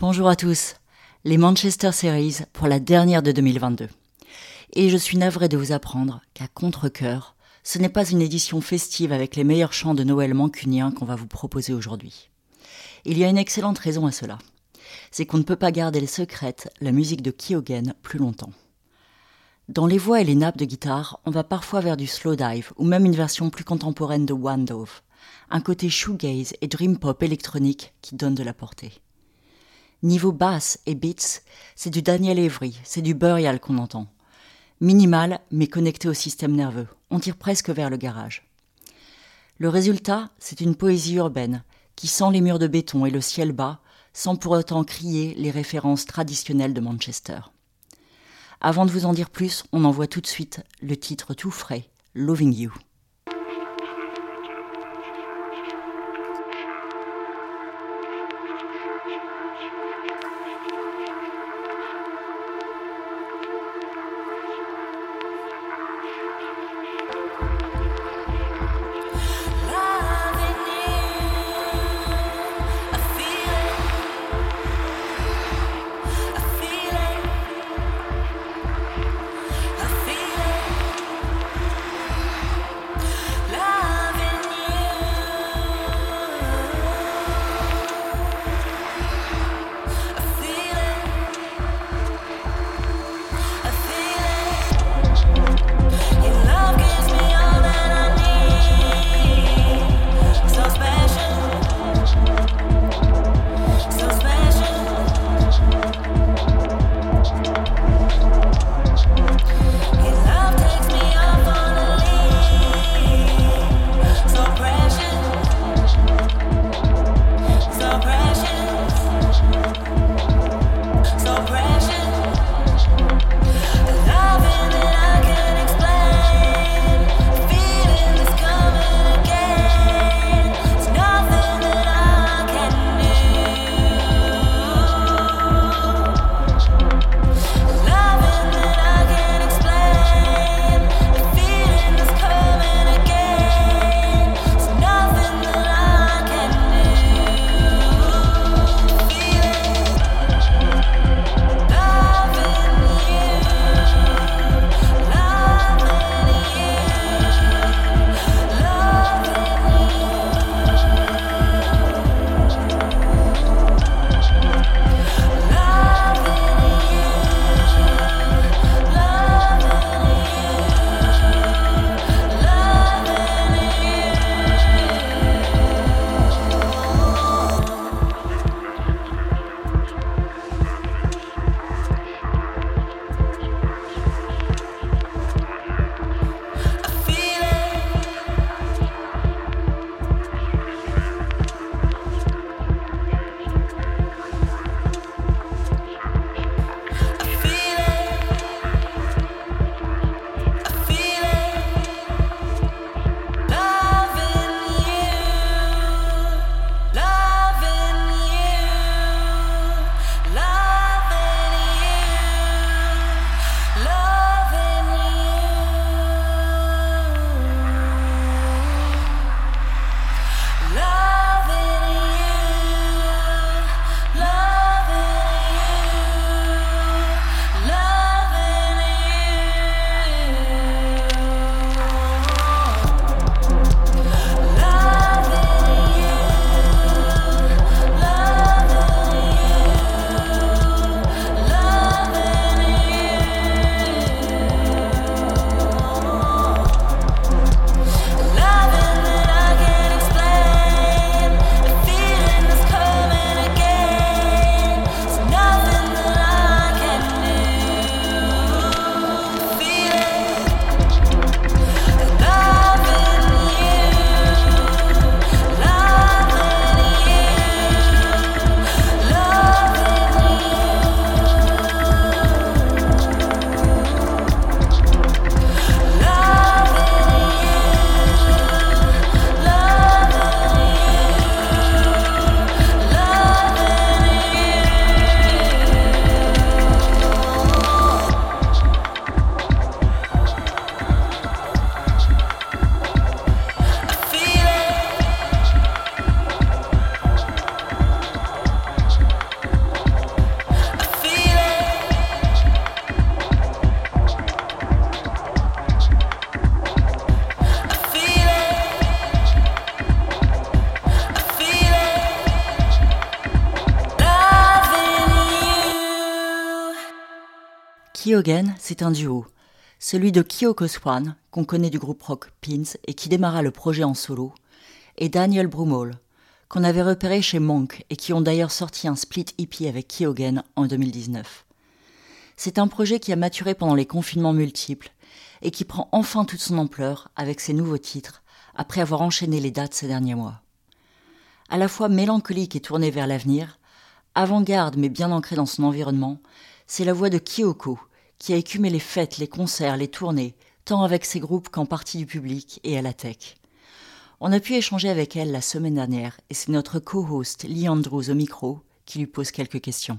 Bonjour à tous. Les Manchester Series pour la dernière de 2022. Et je suis navré de vous apprendre qu'à contre-cœur, ce n'est pas une édition festive avec les meilleurs chants de Noël mancuniens qu'on va vous proposer aujourd'hui. Il y a une excellente raison à cela. C'est qu'on ne peut pas garder secrète la musique de Kyogen plus longtemps. Dans les voix et les nappes de guitare, on va parfois vers du slow dive ou même une version plus contemporaine de One un côté shoegaze et dream pop électronique qui donne de la portée. Niveau basse et beats, c'est du Daniel Avery, c'est du Burial qu'on entend. Minimal, mais connecté au système nerveux. On tire presque vers le garage. Le résultat, c'est une poésie urbaine qui sent les murs de béton et le ciel bas, sans pour autant crier les références traditionnelles de Manchester. Avant de vous en dire plus, on envoie tout de suite le titre tout frais, Loving You. Kyogen, c'est un duo. Celui de Kyoko Swan, qu'on connaît du groupe rock Pins et qui démarra le projet en solo, et Daniel Brumall, qu'on avait repéré chez Monk et qui ont d'ailleurs sorti un split EP avec Kyogen en 2019. C'est un projet qui a maturé pendant les confinements multiples et qui prend enfin toute son ampleur avec ses nouveaux titres après avoir enchaîné les dates ces derniers mois. À la fois mélancolique et tourné vers l'avenir, avant-garde mais bien ancré dans son environnement, c'est la voix de Kyoko, qui a écumé les fêtes, les concerts, les tournées, tant avec ses groupes qu'en partie du public et à la tech. On a pu échanger avec elle la semaine dernière et c'est notre co-host Lee Andrews au micro qui lui pose quelques questions.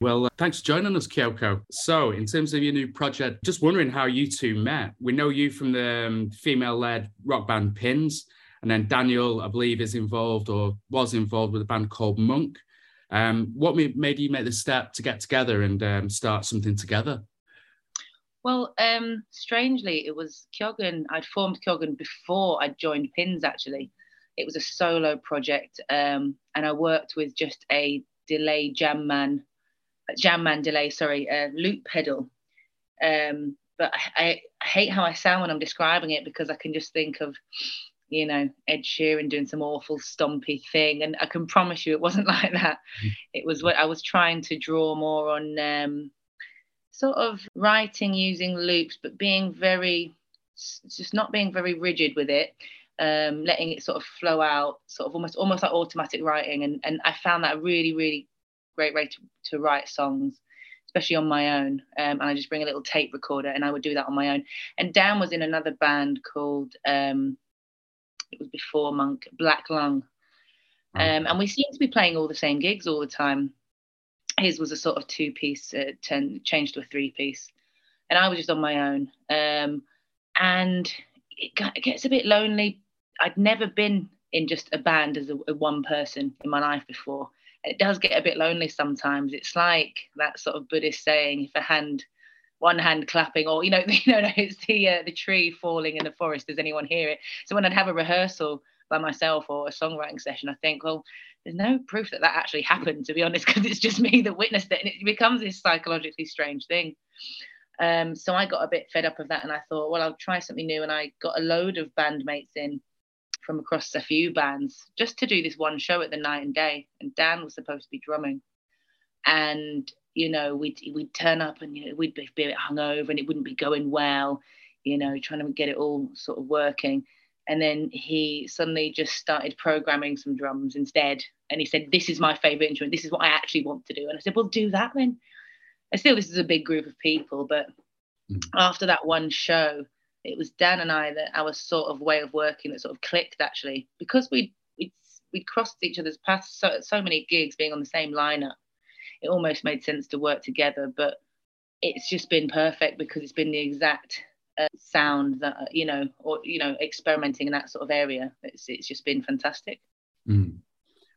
Well, uh, thanks for joining us, Kyoko. So, in terms of your new project, just wondering how you two met. We know you from the um, female led rock band Pins, and then Daniel, I believe, is involved or was involved with a band called Monk. Um, what made you make the step to get together and um, start something together? Well, um, strangely, it was Kyogen. I'd formed Kyogen before I joined Pins. Actually, it was a solo project, um, and I worked with just a delay jam man, jam man delay. Sorry, a loop pedal. Um, but I, I hate how I sound when I'm describing it because I can just think of you know, Ed Sheeran doing some awful stompy thing. And I can promise you it wasn't like that. Mm. It was what I was trying to draw more on um, sort of writing using loops, but being very, just not being very rigid with it. Um, letting it sort of flow out, sort of almost almost like automatic writing, and and I found that a really really great way to, to write songs, especially on my own. Um, and I just bring a little tape recorder, and I would do that on my own. And Dan was in another band called um, it was before Monk, Black Lung. Um, and we seemed to be playing all the same gigs all the time. His was a sort of two piece, uh, ten, changed to a three piece. And I was just on my own. Um, and it, got, it, gets a bit lonely. I'd never been in just a band as a, a one person in my life before. It does get a bit lonely sometimes. It's like that sort of Buddhist saying if a hand one hand clapping or you know you know it's the uh, the tree falling in the forest. Does anyone hear it? So when i'd have a rehearsal by myself or a songwriting session i think well there's no proof that that actually happened to be honest because it's just me that witnessed it and it becomes this psychologically strange thing. Um, so i got a bit fed up of that and i thought well i'll try something new and i got a load of bandmates in from across a few bands just to do this one show at the night and day and dan was supposed to be drumming. And you know, we'd we'd turn up and you know we'd be, a bit hungover and it wouldn't be going well, you know, trying to get it all sort of working. And then he suddenly just started programming some drums instead. And he said, "This is my favorite instrument. This is what I actually want to do." And I said, "Well, do that then." And still, this is a big group of people, but mm. after that one show, it was Dan and I that our sort of way of working that sort of clicked actually because we we we crossed each other's paths so so many gigs being on the same lineup it almost made sense to work together. But it's just been perfect because it's been the exact uh, sound that uh, you know, or you know, experimenting in that sort of area. It's it's just been fantastic. Mm.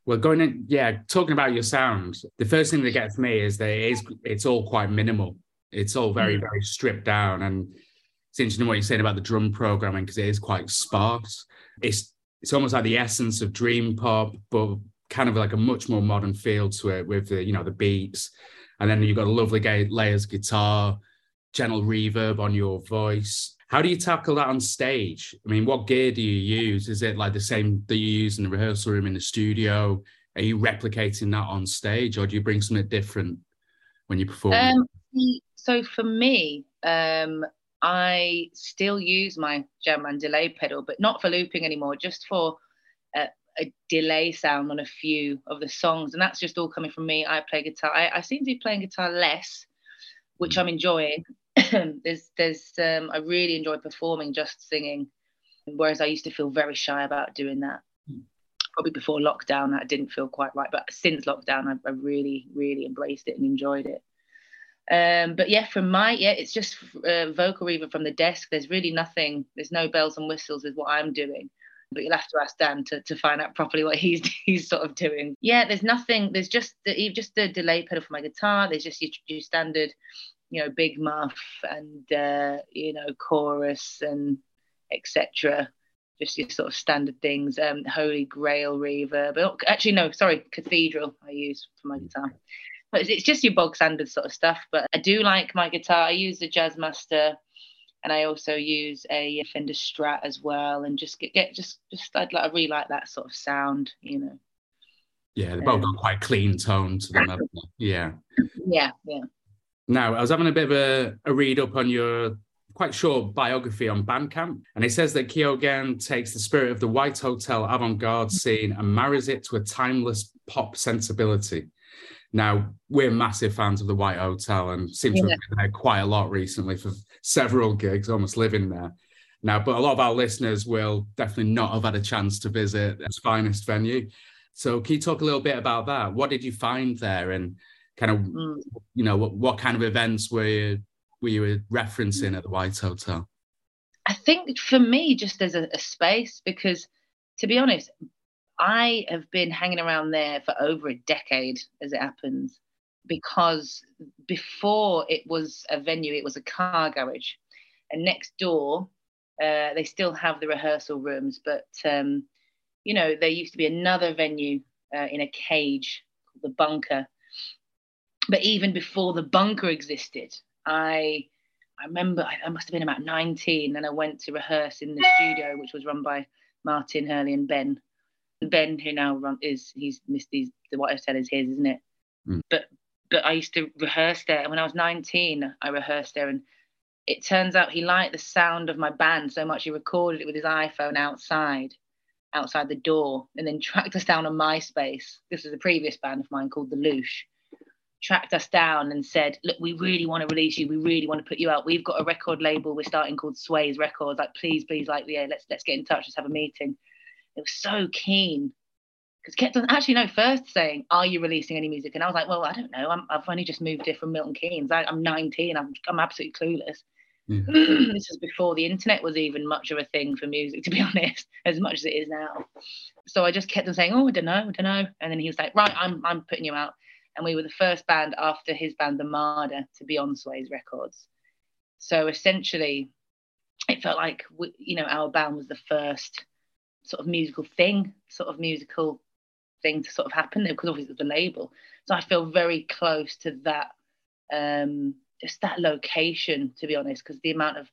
Well, going in, yeah, talking about your sound, the first thing that gets me is that it is it's all quite minimal. It's all very, mm. very stripped down. And it's interesting what you're saying about the drum programming because it is quite sparse. It's it's almost like the essence of dream pop, but kind of like a much more modern feel to it with the you know the beats. And then you've got a lovely gay layers guitar gentle reverb on your voice. How do you tackle that on stage? I mean what gear do you use? Is it like the same that you use in the rehearsal room in the studio? Are you replicating that on stage or do you bring something different when you perform? Um, so for me um, i still use my Jamman delay pedal but not for looping anymore just for uh, a delay sound on a few of the songs, and that's just all coming from me. I play guitar. I, I seem to be playing guitar less, which I'm enjoying. there's, there's, um, I really enjoy performing, just singing, whereas I used to feel very shy about doing that. Probably before lockdown, that didn't feel quite right, but since lockdown, I, I really, really embraced it and enjoyed it. Um, but yeah, from my yeah, it's just uh, vocal reverb from the desk. There's really nothing. There's no bells and whistles with what I'm doing but you'll have to ask Dan to, to find out properly what he's he's sort of doing. Yeah, there's nothing. There's just the just the delay pedal for my guitar. There's just your, your standard, you know, big muff and uh, you know chorus and etc. Just your sort of standard things. Um, Holy Grail reverb. Oh, actually, no, sorry, Cathedral I use for my guitar. but it's just your bog standard sort of stuff. But I do like my guitar. I use the Jazzmaster, and I also use a Fender Strat as well. And just get, get just just I'd like I really like that sort of sound, you know. Yeah, they both um, got quite clean tone to them. Yeah. Yeah, yeah. Now, I was having a bit of a, a read up on your quite short biography on Bandcamp, and it says that Kyogen takes the spirit of the White Hotel avant garde scene and marries it to a timeless pop sensibility. Now, we're massive fans of the White Hotel and seem to yeah. have been there quite a lot recently for several gigs, almost living there. Now, but a lot of our listeners will definitely not have had a chance to visit its finest venue. So, can you talk a little bit about that? What did you find there, and kind of, mm. you know, what, what kind of events were you were you referencing at the White Hotel? I think for me, just as a, a space, because to be honest, I have been hanging around there for over a decade, as it happens, because before it was a venue, it was a car garage, and next door, uh, they still have the rehearsal rooms, but um, you know, there used to be another venue uh, in a cage called the Bunker. But even before the Bunker existed, I I remember I, I must have been about 19 and I went to rehearse in the studio, which was run by Martin Hurley and Ben. Ben, who now run is he's missed these the White Hotel is his, isn't it? Mm. But but I used to rehearse there. And when I was 19, I rehearsed there and it turns out he liked the sound of my band so much he recorded it with his iPhone outside outside the door and then tracked us down on MySpace. This was a previous band of mine called The Loosh. Tracked us down and said, Look, we really want to release you. We really want to put you out. We've got a record label we're starting called Sways Records. Like, please, please, like, yeah, let's let's get in touch. Let's have a meeting. It was so keen because kept on actually no first saying, "Are you releasing any music?" And I was like, "Well, I don't know. i have only just moved here from Milton Keynes. I, am 19. I'm, I'm absolutely clueless." Yeah. Mm. this was before the internet was even much of a thing for music, to be honest, as much as it is now. So I just kept on saying, "Oh, I don't know, I don't know," and then he was like, "Right, I'm I'm putting you out." And we were the first band after his band, The Marder, to be on Sways Records. So essentially, it felt like we, you know our band was the first sort of musical thing, sort of musical thing to sort of happen there because obviously it was the label. So I feel very close to that um, just that location, to be honest, because the amount of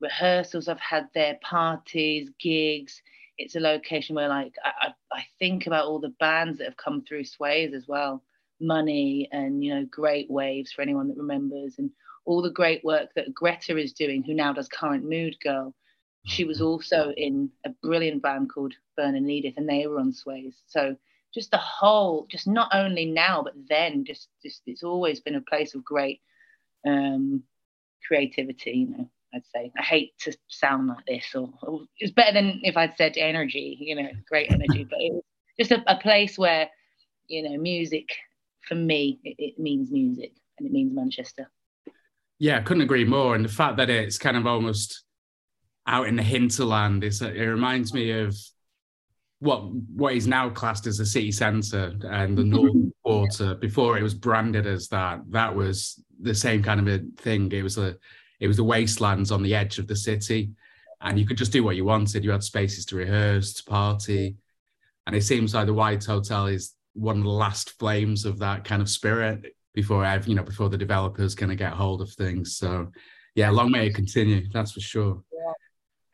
rehearsals I've had there, parties, gigs. It's a location where, like, I, I, I think about all the bands that have come through Sways as well. Money and you know, Great Waves for anyone that remembers, and all the great work that Greta is doing, who now does Current Mood Girl. She was mm-hmm. also in a brilliant band called Bernard and Edith, and they were on Sways. So just the whole, just not only now but then, just just it's always been a place of great um, creativity. You know, I'd say I hate to sound like this, or, or it's better than if I'd said energy. You know, great energy, but it was just a, a, place where you know music for me it, it means music and it means Manchester. Yeah, I couldn't agree more. And the fact that it's kind of almost out in the hinterland is it reminds me of what what is now classed as the city centre and the mm-hmm. northern quarter before it was branded as that that was the same kind of a thing. It was a it was the wastelands on the edge of the city and you could just do what you wanted. You had spaces to rehearse to party and it seems like the white hotel is one of the last flames of that kind of spirit before I've you know before the developers kind of get hold of things. So yeah long may it continue that's for sure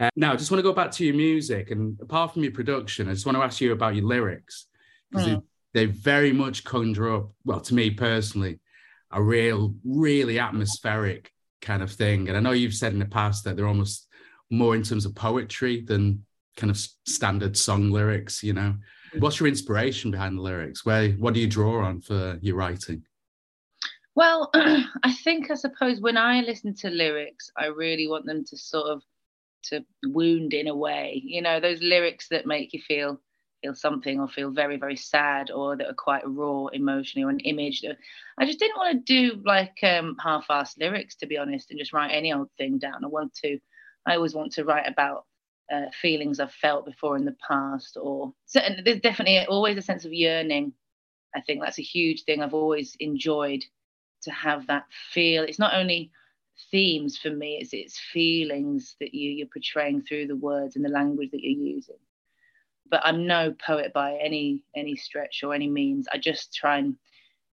uh, now, I just want to go back to your music, and apart from your production, I just want to ask you about your lyrics because mm. they, they very much conjure up, well, to me personally, a real, really atmospheric kind of thing. And I know you've said in the past that they're almost more in terms of poetry than kind of standard song lyrics. You know, mm. what's your inspiration behind the lyrics? Where, what do you draw on for your writing? Well, I think I suppose when I listen to lyrics, I really want them to sort of to wound in a way. You know, those lyrics that make you feel feel something or feel very very sad or that are quite raw emotionally or an image. that I just didn't want to do like um, half-assed lyrics to be honest and just write any old thing down. I want to. I always want to write about uh, feelings I've felt before in the past or so, there's definitely always a sense of yearning. I think that's a huge thing I've always enjoyed to have that feel. It's not only themes for me is it's feelings that you you're portraying through the words and the language that you're using but i'm no poet by any any stretch or any means i just try and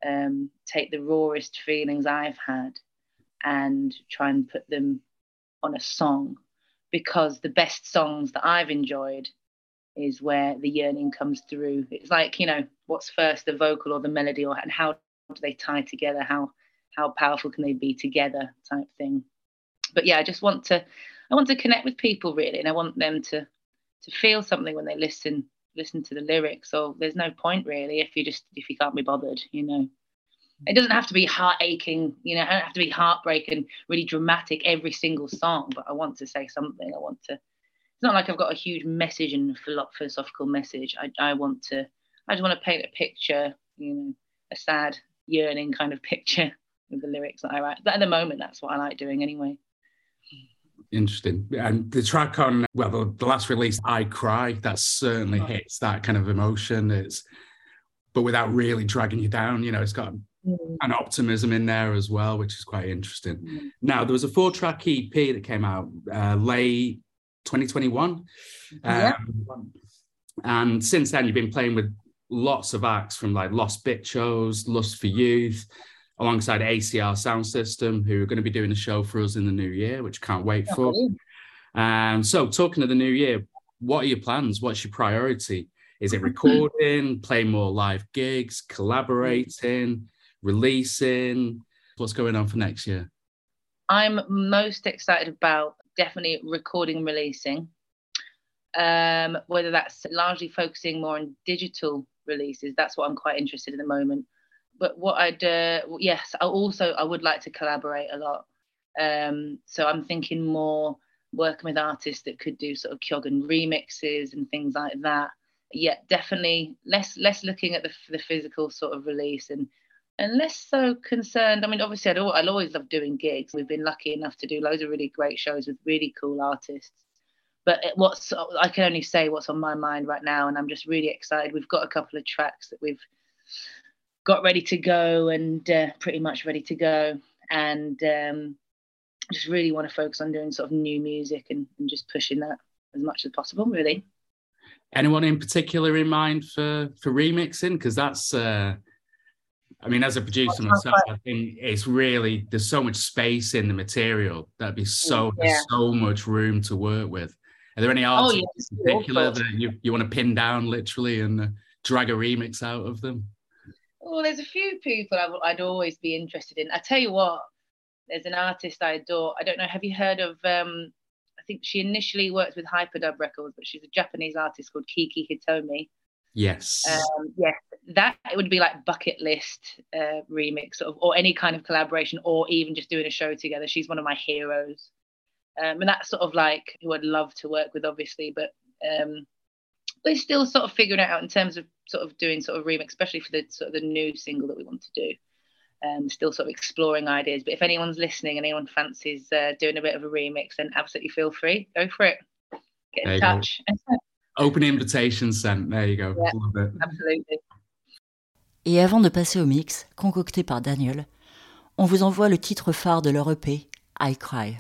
um, take the rawest feelings I've had and try and put them on a song because the best songs that I've enjoyed is where the yearning comes through. It's like, you know, what's first, the vocal or the melody, or and how do they tie together? How how powerful can they be together type thing. But yeah, I just want to I want to connect with people really and I want them to to feel something when they listen listen to the lyrics. So there's no point really if you just if you can't be bothered, you know. It doesn't have to be heart aching, you know, it doesn't have to be heartbreaking, really dramatic every single song, but I want to say something. I want to it's not like I've got a huge message and philosophical message. I, I want to I just want to paint a picture, you know, a sad, yearning kind of picture with the lyrics that I write. But at the moment that's what I like doing anyway. Interesting. And the track on, well, the, the last release, I Cry, that certainly oh. hits that kind of emotion. It's, but without really dragging you down, you know, it's got mm. an optimism in there as well, which is quite interesting. Mm. Now, there was a four track EP that came out uh, late 2021. Yeah. Um, and since then, you've been playing with lots of acts from like Lost Bit Shows, Lust for Youth, alongside ACR Sound System, who are going to be doing a show for us in the new year, which can't wait for. Um, so, talking of the new year, what are your plans? What's your priority? Is it recording, playing more live gigs, collaborating, releasing? What's going on for next year? I'm most excited about definitely recording releasing. Um, whether that's largely focusing more on digital releases, that's what I'm quite interested in the moment but what I'd uh, yes, I also I would like to collaborate a lot. Um, so I'm thinking more working with artists that could do sort of Kyogen remixes and things like that. Yeah, definitely less less looking at the the physical sort of release and and less so concerned. I mean, obviously, I'd, I'd always love doing gigs. We've been lucky enough to do loads of really great shows with really cool artists. But what's I can only say what's on my mind right now, and I'm just really excited. We've got a couple of tracks that we've got ready to go and uh, pretty much ready to go and um, just really want to focus on doing sort of new music and, and just pushing that as much as possible really anyone in particular in mind for for remixing because that's uh I mean, as a producer myself, I think it's really there's so much space in the material. That'd be so yeah. so much room to work with. Are there any oh, artists oh, yes. in particular that you, you want to pin down literally and uh, drag a remix out of them? Well, there's a few people I, would always be interested in. I tell you what, there's an artist I adore. I don't know. Have you heard of? Um, I think she initially worked with Hyperdub Records, but she's a Japanese artist called Kiki Hitomi. Yes. Um, yes, that it would be like bucket list uh, remix, of, or any kind of collaboration, or even just doing a show together. She's one of my heroes, um, and that's sort of like who I'd love to work with, obviously. But um, we're still sort of figuring it out in terms of sort of doing sort of remix, especially for the sort of the new single that we want to do. Um, still sort of exploring ideas. But if anyone's listening and anyone fancies uh, doing a bit of a remix, then absolutely feel free. Go for it. Get in touch. Open invitation sent. There you go. Yeah, Absolutely. Et avant de passer au mix, concocté par Daniel, on vous envoie le titre phare de leur EP, I Cry.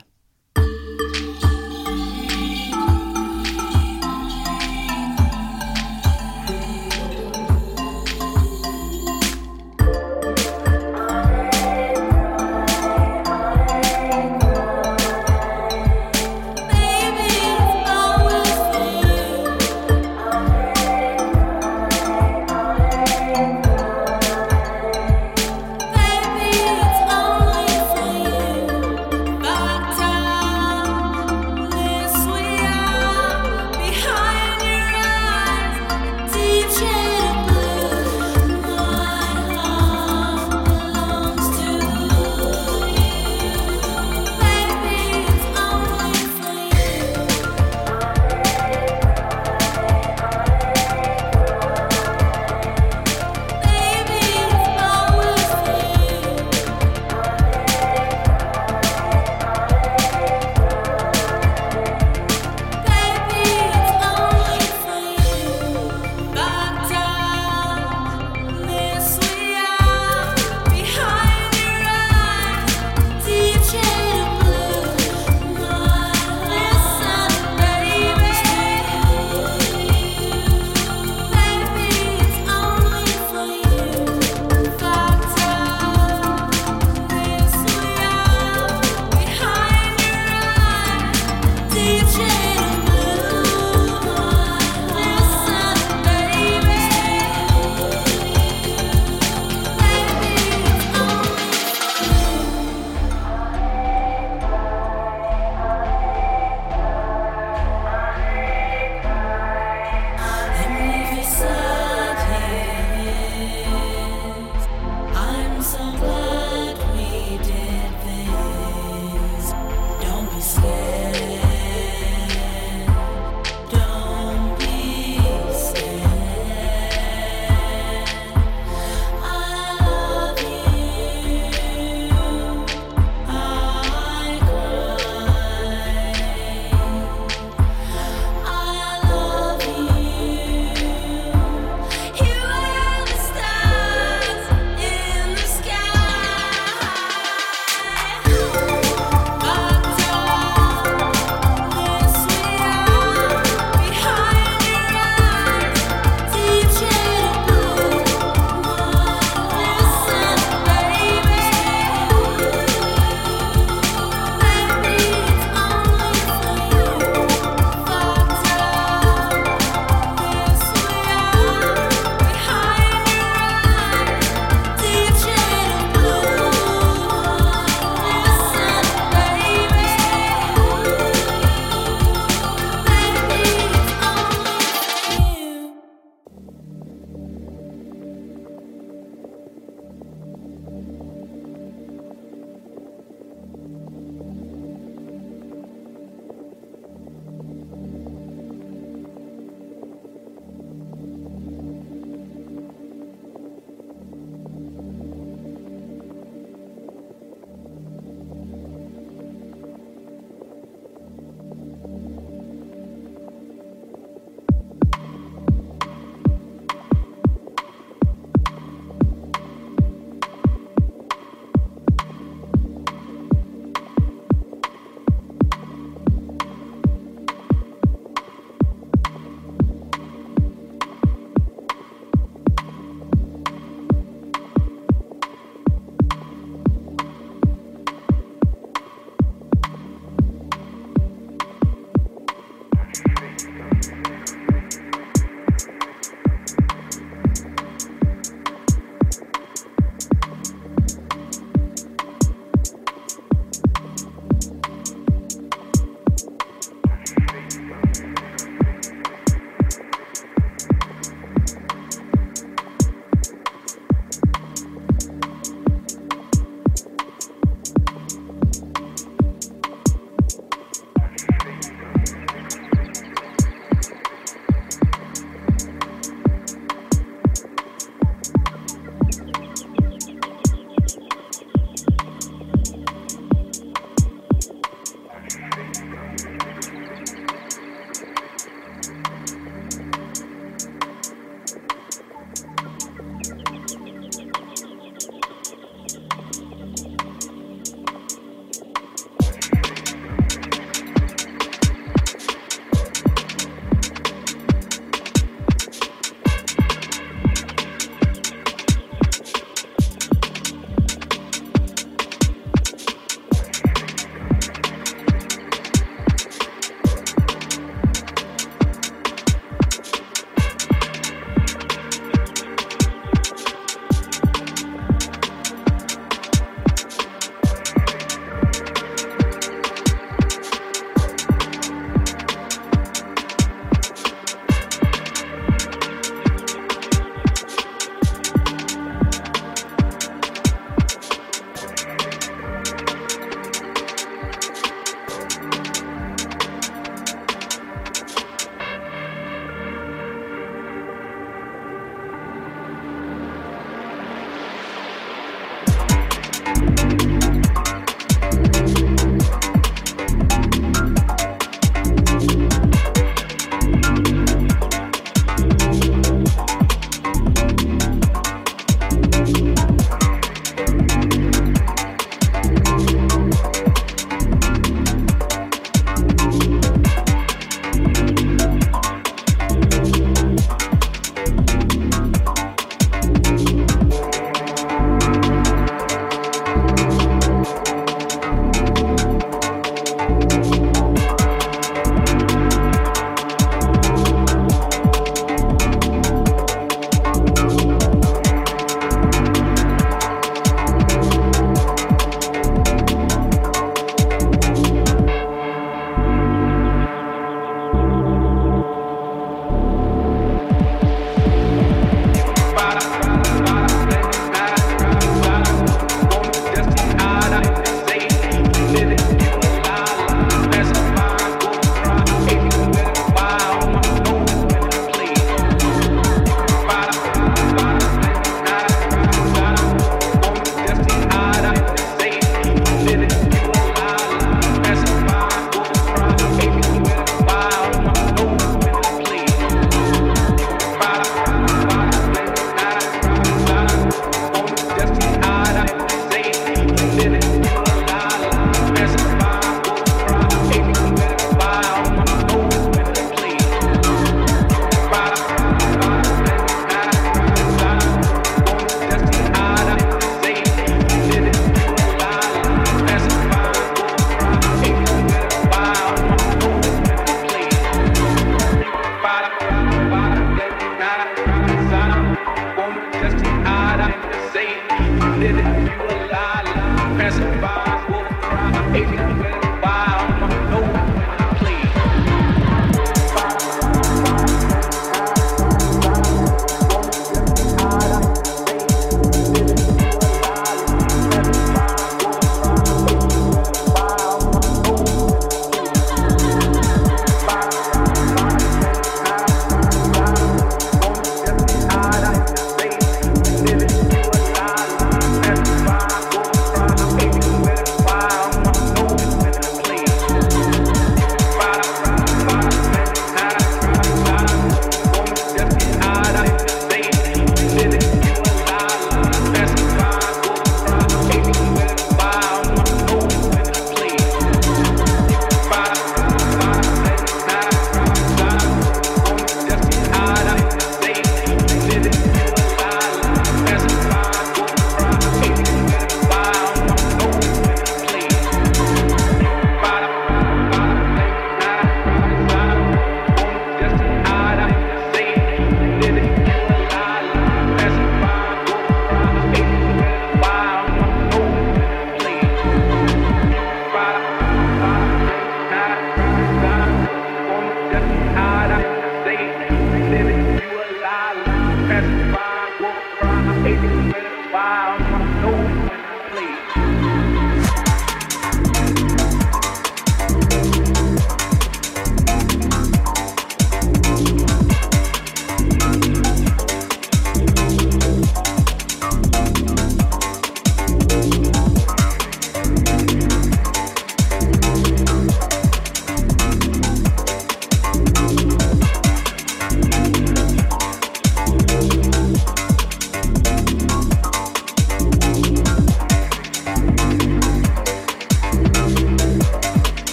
Pass by, by,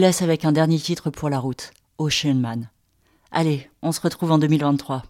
laisse avec un dernier titre pour la route, Ocean Man. Allez, on se retrouve en 2023.